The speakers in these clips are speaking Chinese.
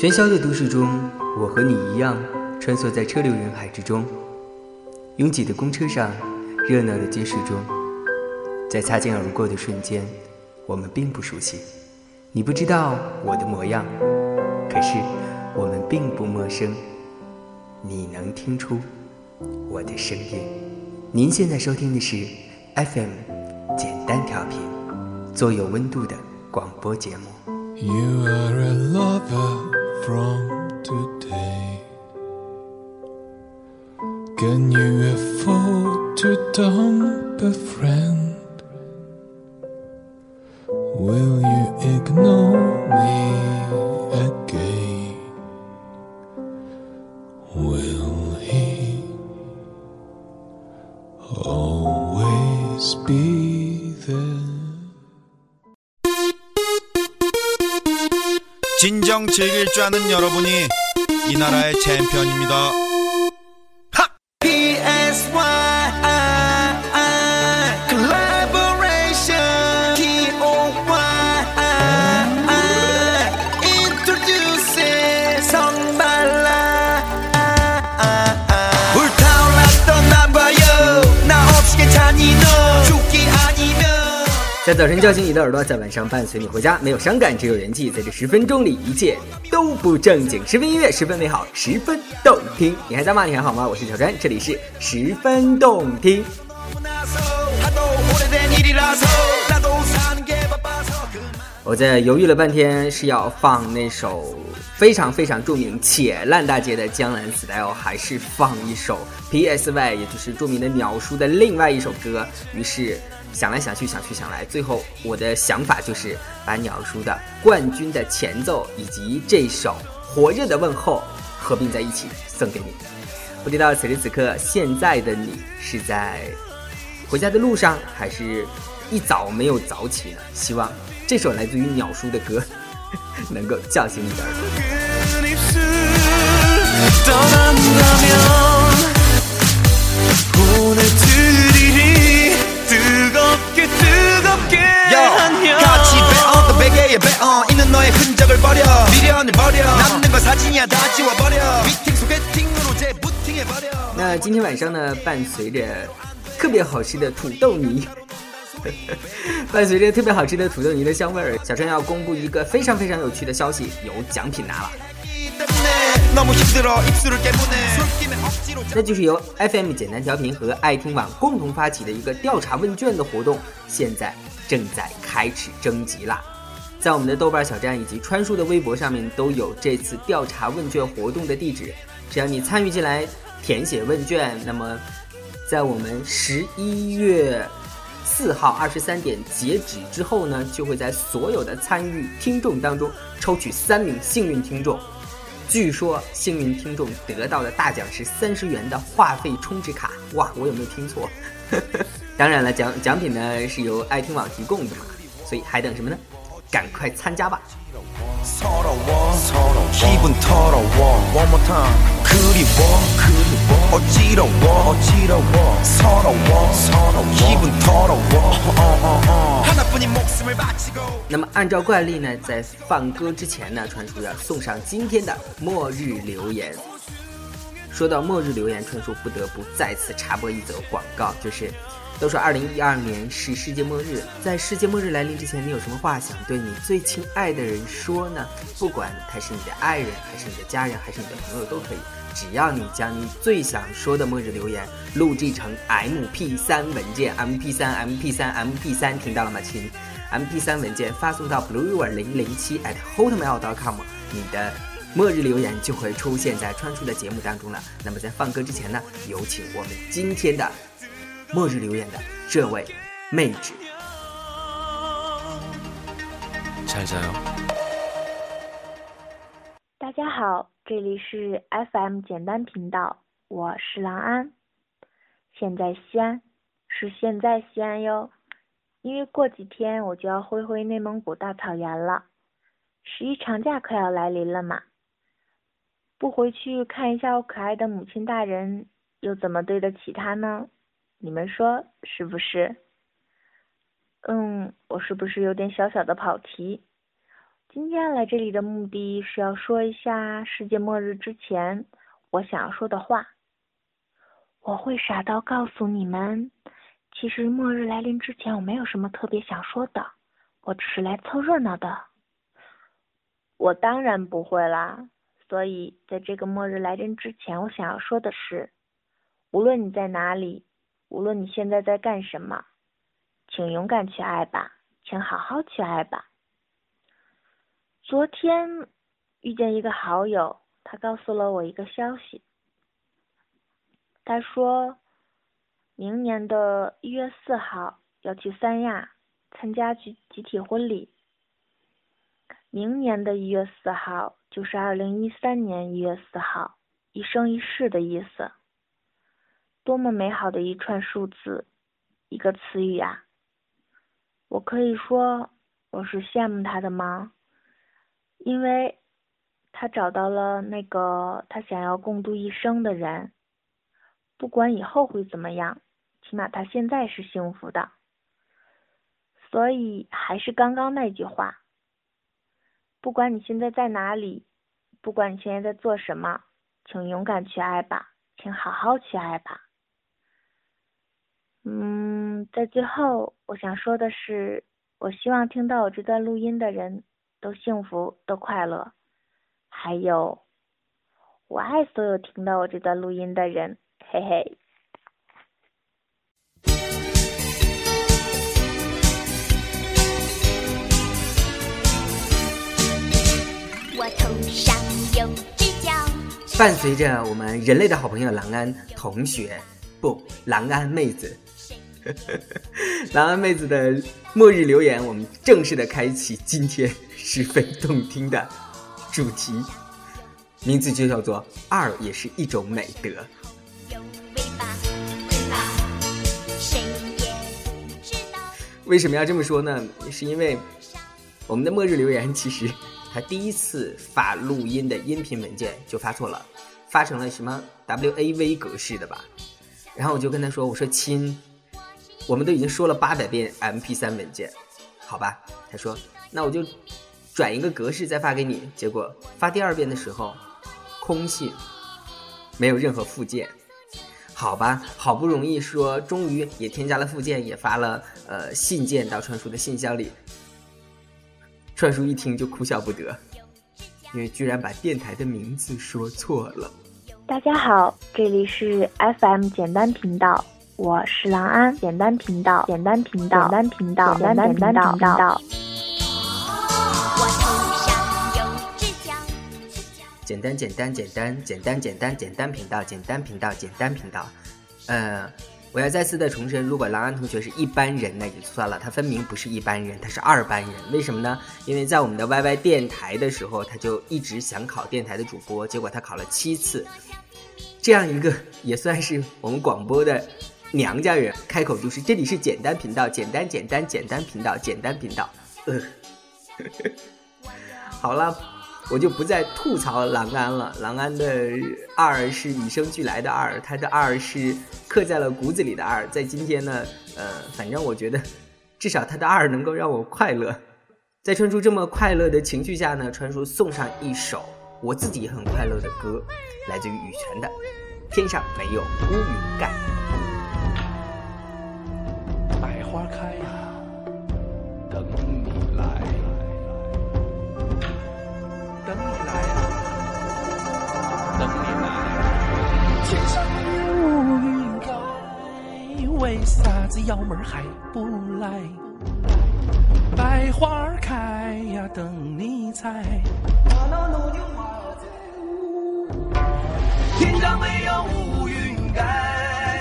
喧嚣的都市中，我和你一样穿梭在车流人海之中。拥挤的公车上，热闹的街市中，在擦肩而过的瞬间，我们并不熟悉。你不知道我的模样，可是我们并不陌生。你能听出我的声音？您现在收听的是 FM 简单调频，做有温度的广播节目。You are a lover from today. Can you afford to dump a friend? Will you ignore me again? 진정 즐길 줄 아는 여러분이 이 나라의 챔피언입니다. 早晨叫醒你的耳朵在晚上伴随你回家没有伤感只有人气在这十分钟里一切都不正经十分音乐十分美好十分动听你还在吗你还好吗？我是小川这里是十分动听。我在犹豫了半天是要放那首非常非常著名且烂大街的江南 style 还是放一首 psy 也就是著名的鸟叔的另外一首歌于是想来想去，想去想来，最后我的想法就是把鸟叔的冠军的前奏以及这首火热的问候合并在一起送给你。不知道此时此刻现在的你是在回家的路上，还是一早没有早起呢？希望这首来自于鸟叔的歌 能够叫醒你的耳朵。那今天晚上呢，伴随着特别好吃的土豆泥，伴随着特别好吃的土豆泥的香味儿，小川要公布一个非常非常有趣的消息，有奖品拿了。那就是由 FM 简单调频和爱听网共同发起的一个调查问卷的活动，现在正在开始征集了。在我们的豆瓣小站以及川叔的微博上面都有这次调查问卷活动的地址，只要你参与进来填写问卷，那么在我们十一月四号二十三点截止之后呢，就会在所有的参与听众当中抽取三名幸运听众。据说幸运听众得到的大奖是三十元的话费充值卡，哇，我有没有听错？当然了，奖奖品呢是由爱听网提供的嘛，所以还等什么呢？赶快参加吧。那么按照惯例呢，在放歌之前呢，川叔要送上今天的末日留言。说到末日留言，川叔不得不再次插播一则广告，就是。都说二零一二年是世界末日，在世界末日来临之前，你有什么话想对你最亲爱的人说呢？不管他是你的爱人，还是你的家人，还是你的朋友都可以，只要你将你最想说的末日留言录制成 MP 3文件，MP 3 MP 3 MP 3听到了吗，亲？MP 3文件发送到 blueriver 零零七 at hotmail.com，你的末日留言就会出现在川叔的节目当中了。那么在放歌之前呢，有请我们今天的末日留言的这位妹纸，잘자 요。 大家好，这里是 FM 简单频道，我是郎安，现在西安，是现在西安哟，因为过几天我就要回回内蒙古大草原了，十一长假快要来临了嘛，不回去看一下我可爱的母亲大人，又怎么对得起她呢？你们说是不是？嗯，我是不是有点小小的跑题？今天来这里的目的是要说一下世界末日之前我想要说的话。我会傻到告诉你们，其实末日来临之前我没有什么特别想说的，我只是来凑热闹的。我当然不会啦。所以，在这个末日来临之前，我想要说的是，无论你在哪里，无论你现在在干什么，请勇敢去爱吧，请好好去爱吧。昨天遇见一个好友，他告诉了我一个消息。他说，明年的一月四号要去三亚参加集集体婚礼。明年的一月四号就是二零一三年一月四号，一生一世的意思。多么美好的一串数字，一个词语啊！我可以说我是羡慕他的吗？因为他找到了那个他想要共度一生的人，不管以后会怎么样，起码他现在是幸福的。所以还是刚刚那句话。不管你现在在哪里，不管你现在在做什么，请勇敢去爱吧，请好好去爱吧。嗯，在最后，我想说的是，我希望听到我这段录音的人都幸福、都快乐。还有，我爱所有听到我这段录音的人，嘿嘿。我头上有只脚伴随着我们人类的好朋友郎安同学，不，郎安妹子，郎安妹子的末日留言，我们正式的开启今天十分动听的主题，名字就叫做“二也是一种美德”。为什么要这么说呢？是因为我们的末日留言其实。他第一次发录音的音频文件就发错了，发成了什么 WAV 格式的吧？然后我就跟他说：“我说亲，我们都已经说了八百遍 MP3 文件，好吧？”他说：“那我就转一个格式再发给你。”结果发第二遍的时候，空信，没有任何附件。好吧，好不容易说，终于也添加了附件，也发了呃信件到传叔的信箱里。串叔一听就哭笑不得，因为居然把电台的名字说错了。大家好，这里是 FM 简单频道，我是郎安。简单频道，简单频道，简单频道，简单频道。简单简单简单简单简单简单频道，简单频道，简单频道。呃。我要再次的重申，如果郎安同学是一般人，那也就算了，他分明不是一般人，他是二班人。为什么呢？因为在我们的 YY 电台的时候，他就一直想考电台的主播，结果他考了七次。这样一个也算是我们广播的娘家人，开口就是这里是简单频道，简单简单简单频道，简单频道。呃，好了。我就不再吐槽郎安了。郎安的二是与生俱来的二，他的二是刻在了骨子里的二。在今天呢，呃，反正我觉得，至少他的二能够让我快乐。在川叔这么快乐的情绪下呢，川叔送上一首我自己很快乐的歌，来自于羽泉的《天上没有乌云盖》。幺妹儿还不来？百花开呀，等你采。天上没有乌云盖，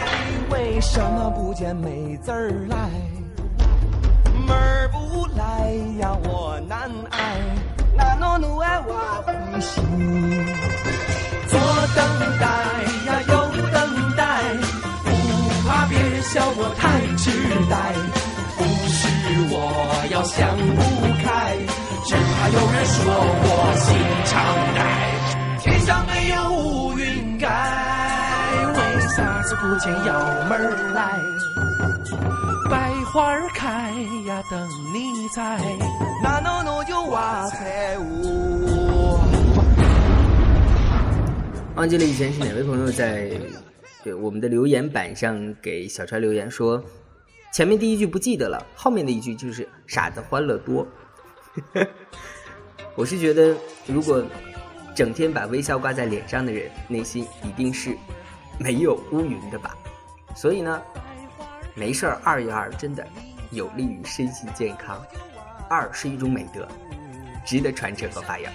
为什么不见妹子儿来？妹儿不来呀，我难挨。那诺努爱我呼吸，左等待呀，右等待，不怕别人笑我太痴呆，不是我要想不开，只怕有人说我心肠歹。天上没有乌云盖，为啥子不见幺妹儿来？百。花开呀，等你采。那喏喏就挖财物。忘记了以前是哪位朋友在对我们的留言板上给小川留言说，前面第一句不记得了，后面的一句就是傻子欢乐多。我是觉得，如果整天把微笑挂在脸上的人，内心一定是没有乌云的吧。所以呢，没事儿二一二，真的有利于身心健康。二是一种美德，值得传承和发扬。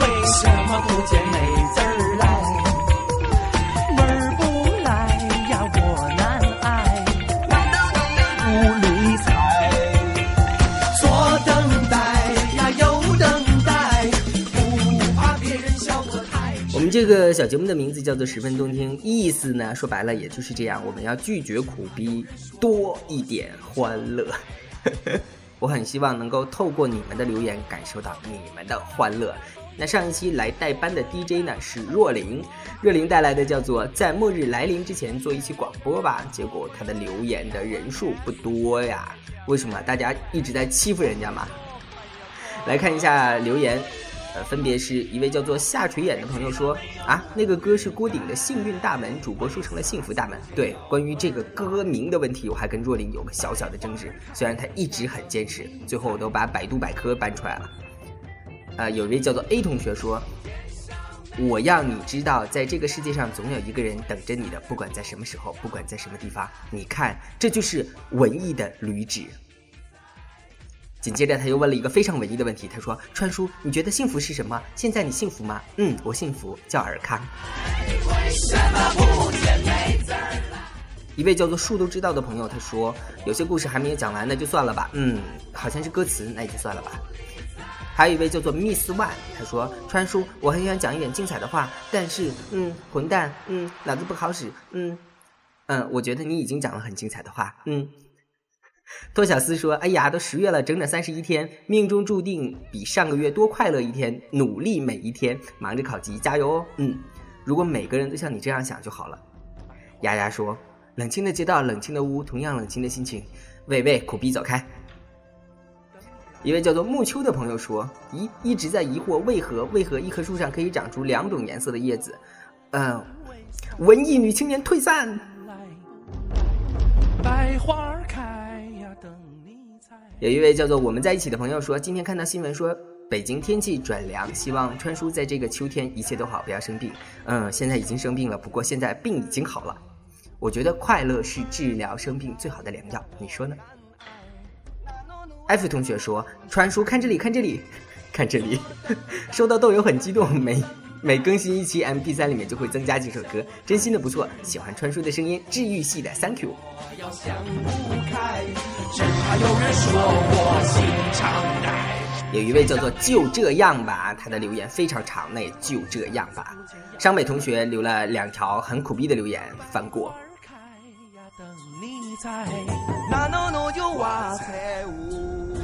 为什么不见美字儿这个小节目的名字叫做《十分动听》，意思呢说白了也就是这样，我们要拒绝苦逼，多一点欢乐。我很希望能够透过你们的留言感受到你们的欢乐。那上一期来代班的 DJ 呢是若琳，若琳带来的叫做在末日来临之前做一期广播吧，结果她的留言的人数不多呀，为什么？大家一直在欺负人家嘛？来看一下留言，分别是一位叫做下垂眼的朋友说啊，那个歌是郭顶的《幸运大门》，主播说成了幸福大门。对，关于这个歌名的问题，我还跟若琳有个小小的争执，虽然他一直很坚持，最后我都把百度百科搬出来了。呃，有一位叫做 A 同学说，我要你知道，在这个世界上总有一个人等着你的，不管在什么时候，不管在什么地方。你看，这就是文艺的履旨。紧接着他又问了一个非常文艺的问题，他说：“川叔，你觉得幸福是什么？现在你幸福吗？”嗯，我幸福，叫尔康。一位叫做树都知道的朋友他说：“有些故事还没有讲完，那就算了吧。”嗯，好像是歌词，那也就算了吧。还有一位叫做 Miss One，他说：“川叔，我很想讲一点精彩的话，但是，嗯，混蛋，嗯，脑子不好使，嗯，嗯，我觉得你已经讲了很精彩的话，嗯。” 托小斯说：“哎呀，都十月了，整整三十一天，命中注定比上个月多快乐一天，努力每一天，忙着考级，加油哦！嗯，如果每个人都像你这样想就好了。”丫丫说：“冷清的街道，冷清的屋，同样冷清的心情。喂喂，苦逼走开！”一位叫做木秋的朋友说：“咦，一直在疑惑为何为何一棵树上可以长出两种颜色的叶子？”嗯，文艺女青年退散。百花，有一位叫做我们在一起的朋友说，今天看到新闻说北京天气转凉，希望川叔在这个秋天一切都好，不要生病。嗯，现在已经生病了，不过现在病已经好了。我觉得快乐是治疗生病最好的良药，你说呢？艾弗同学说，川叔看这里，看这里，看这里，收到豆友很激动，没每更新一期 MP 3里面就会增加几首歌，真心的不错，喜欢川叔的声音，治愈系的，Thank you。有。一位叫做就这样吧，他的留言非常长，那也就这样吧。商美同学留了两条很苦逼的留言，翻过。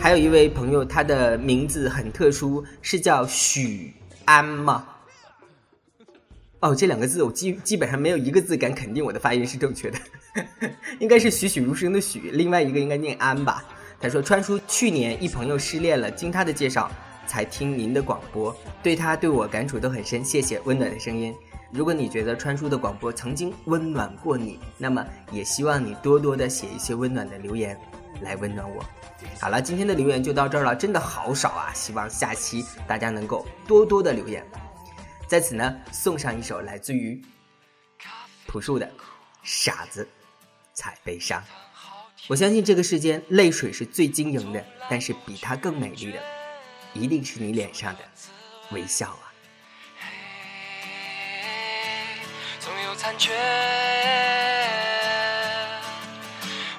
还有一位朋友，他的名字很特殊，是叫许安吗？哦，这两个字我基基本上没有一个字敢肯定我的发音是正确的，应该是栩栩如生的栩，另外一个应该念安吧。他说川叔去年一朋友失恋了，经他的介绍才听您的广播，对他对我感触都很深，谢谢温暖的声音。如果你觉得川叔的广播曾经温暖过你，那么也希望你多多的写一些温暖的留言来温暖我。好了，今天的留言就到这儿了，真的好少啊！希望下期大家能够多多的留言。在此呢，送上一首来自于朴树的《傻子才悲伤》。我相信这个世间泪水是最晶莹的，但是比它更美丽的，一定是你脸上的微笑啊！总有残缺，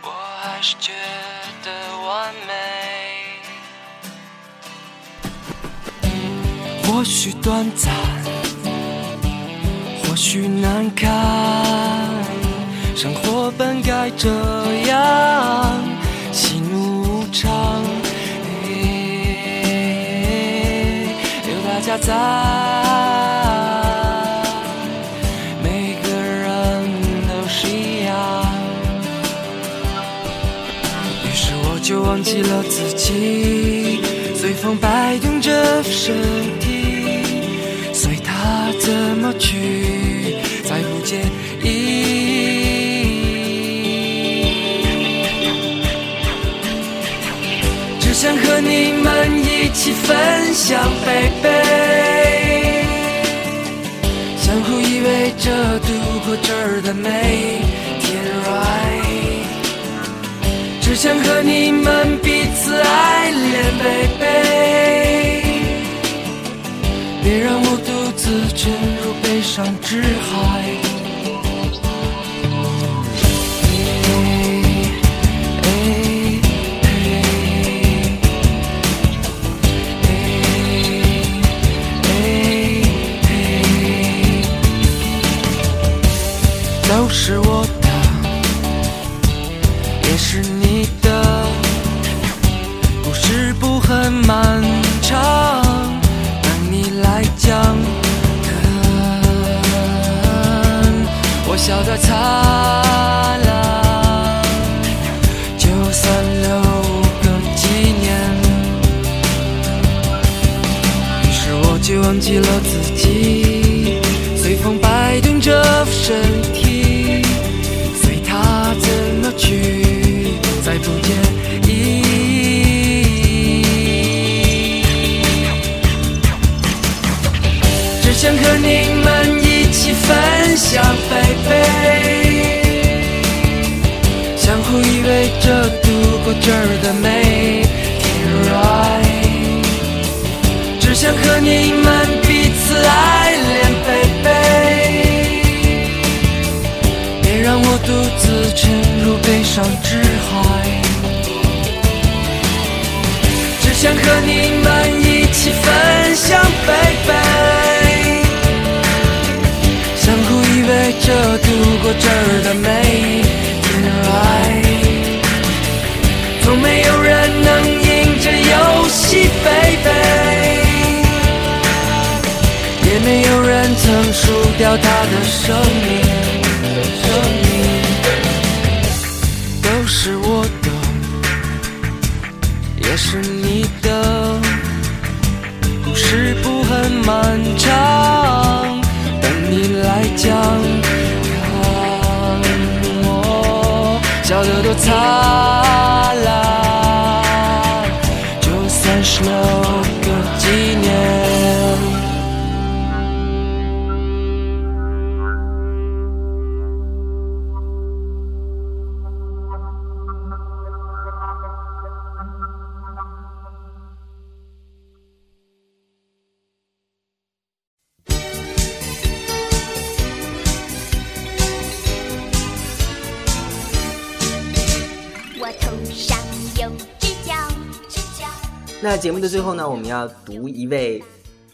我还是觉得完美。或许短暂，或许难堪，生活本该这样，喜怒无常。有大家在，每个人都是一样。于是我就忘记了自己，随风摆动着身体，随它怎么去，意。只想和你们一起分享，baby，相互依偎着度过这儿的每天。只想和你们彼此爱恋，baby，别让我独自沉入悲伤之海。再不介意。只想和你们一起分享飞飞相互依偎着度过这儿的每天。只想和你们彼此爱恋飞飞别让我独自沉入悲伤之想和你们一起分享，baby，相互依偎着度过这儿的每一天，right。从没有人能赢这游戏，baby，也没有人曾输掉他的生命，生命。都是我的，也是你漫长，等你来讲，看我笑得多灿烂，就算是留那节目的最后呢，我们要读一位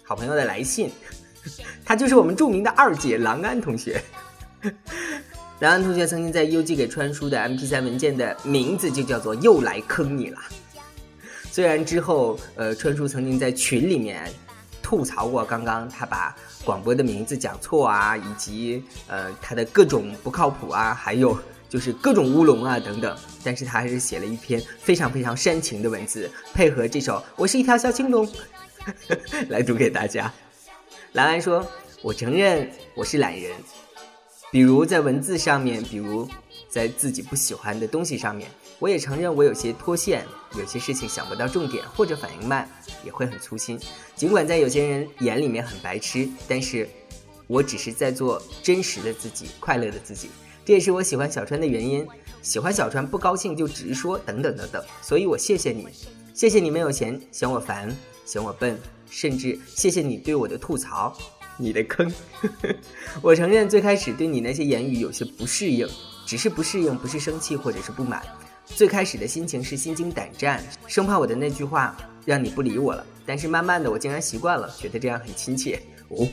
好朋友的来信，他就是我们著名的二姐郎安同学。郎安同学曾经在邮寄给川叔的 MP3 文件的名字就叫做“又来坑你了”。虽然之后，呃，川叔曾经在群里面吐槽过刚刚他把广播的名字讲错啊，以及呃他的各种不靠谱啊，还有就是各种乌龙啊等等，但是他还是写了一篇非常非常煽情的文字，配合这首《我是一条小青龙》来读给大家。兰兰说：“我承认我是懒人，比如在文字上面，比如在自己不喜欢的东西上面，我也承认我有些脱线，有些事情想不到重点或者反应慢，也会很粗心。尽管在有些人眼里面很白痴，但是我只是在做真实的自己，快乐的自己。这也是我喜欢小川的原因。喜欢小川不高兴就直说，等等等等。所以我谢谢你，谢谢你没有嫌嫌我烦，嫌我笨，甚至谢谢你对我的吐槽。你的坑，我承认最开始对你那些言语有些不适应，只是不适应，不是生气或者是不满。最开始的心情是心惊胆战，生怕我的那句话让你不理我了。但是慢慢的，我竟然习惯了，觉得这样很亲切。哦，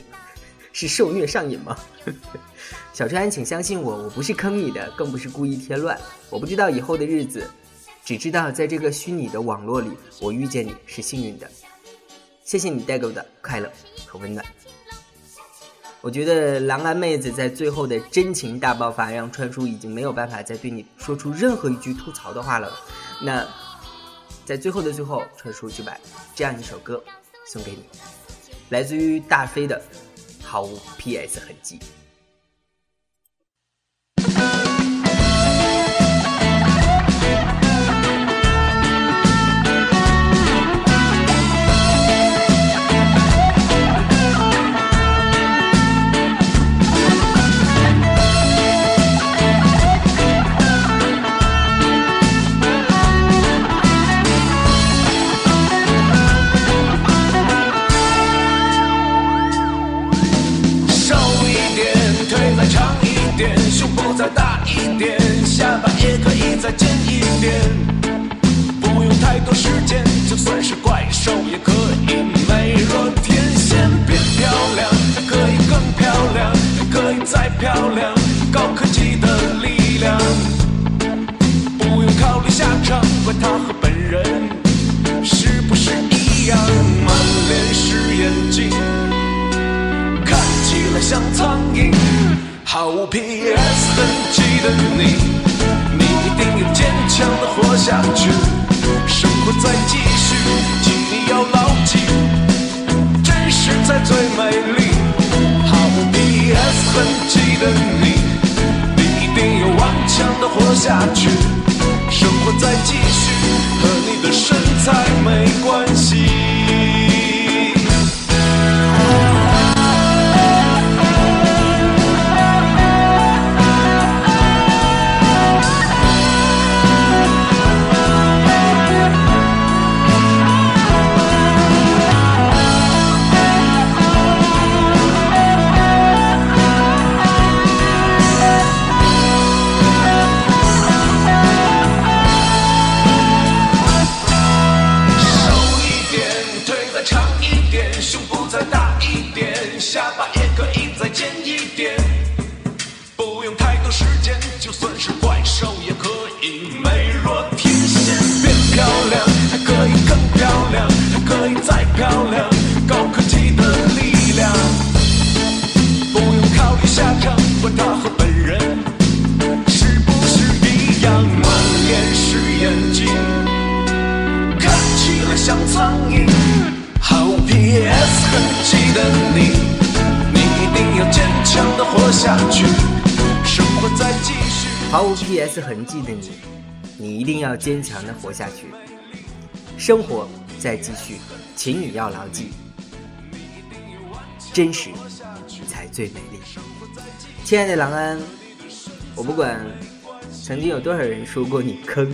是受虐上瘾吗？小川，请相信我，我不是坑你的，更不是故意添乱。我不知道以后的日子，只知道在这个虚拟的网络里，我遇见你是幸运的。谢谢你带给我的快乐和温暖。我觉得郎安妹子在最后的真情大爆发，让川叔已经没有办法再对你说出任何一句吐槽的话了。那在最后的最后，川叔就把这样一首歌送给你，来自于大飞的《毫无 PS 痕迹》。点。不用太多时间，就算是怪兽也可以美若天仙。变漂亮，可以更漂亮，可以再漂亮，高科技的力量。不用考虑下场，管他和本人是不是一样，满脸是眼睛。看起来像苍蝇，毫无 PS 痕迹的你，定要坚强的活下去。生活在继续，请你要牢记，真实才最美丽。毫无 PS 痕迹的你，你一定要顽强的活下去。生活在继续，和你的身材没关系。PS 痕迹的你，你一定要坚强的活下去，生活在继续。毫无 PS 痕迹的你，你一定要坚强的活下去。生活在继续，请你要牢记，真实才最美丽。亲爱的郎安，我不管曾经有多少人说过你坑，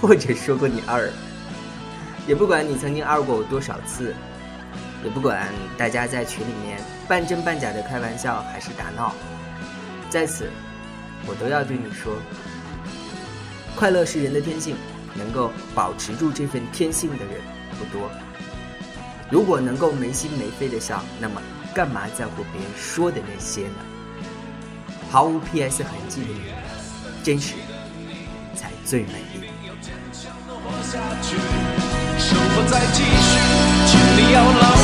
或者说过你二，也不管你曾经二过我多少次，也不管大家在群里面半真半假的开玩笑还是打闹，在此。我都要对你说，快乐是人的天性，能够保持住这份天性的人不多。如果能够没心没肺的笑，那么干嘛在乎别人说的那些呢？毫无 PS 痕迹的你，真实才最美丽。活下去，生活在继续，请你要牢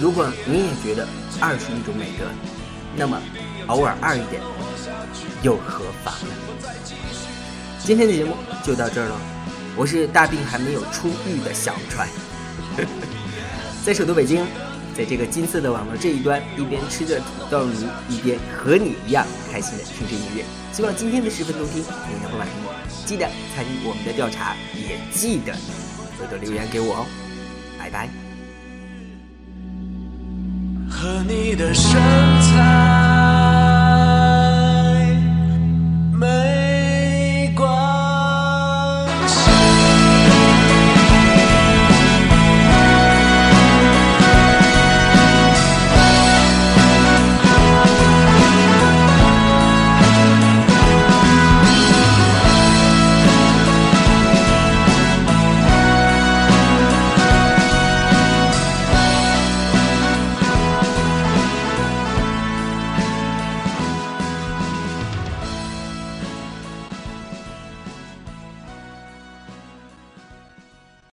如果你也觉得二是一种美德，那么偶尔二一点又何妨呢？今天的节目就到这儿了，我是大病还没有出狱的小川，在首都北京，在这个金色的网络这一端，一边吃着土豆泥，一边和你一样开心的听着音乐。希望今天的十分钟听你能够满意，记得参与我们的调查，也记得多多留言给我哦，拜拜。和你的身材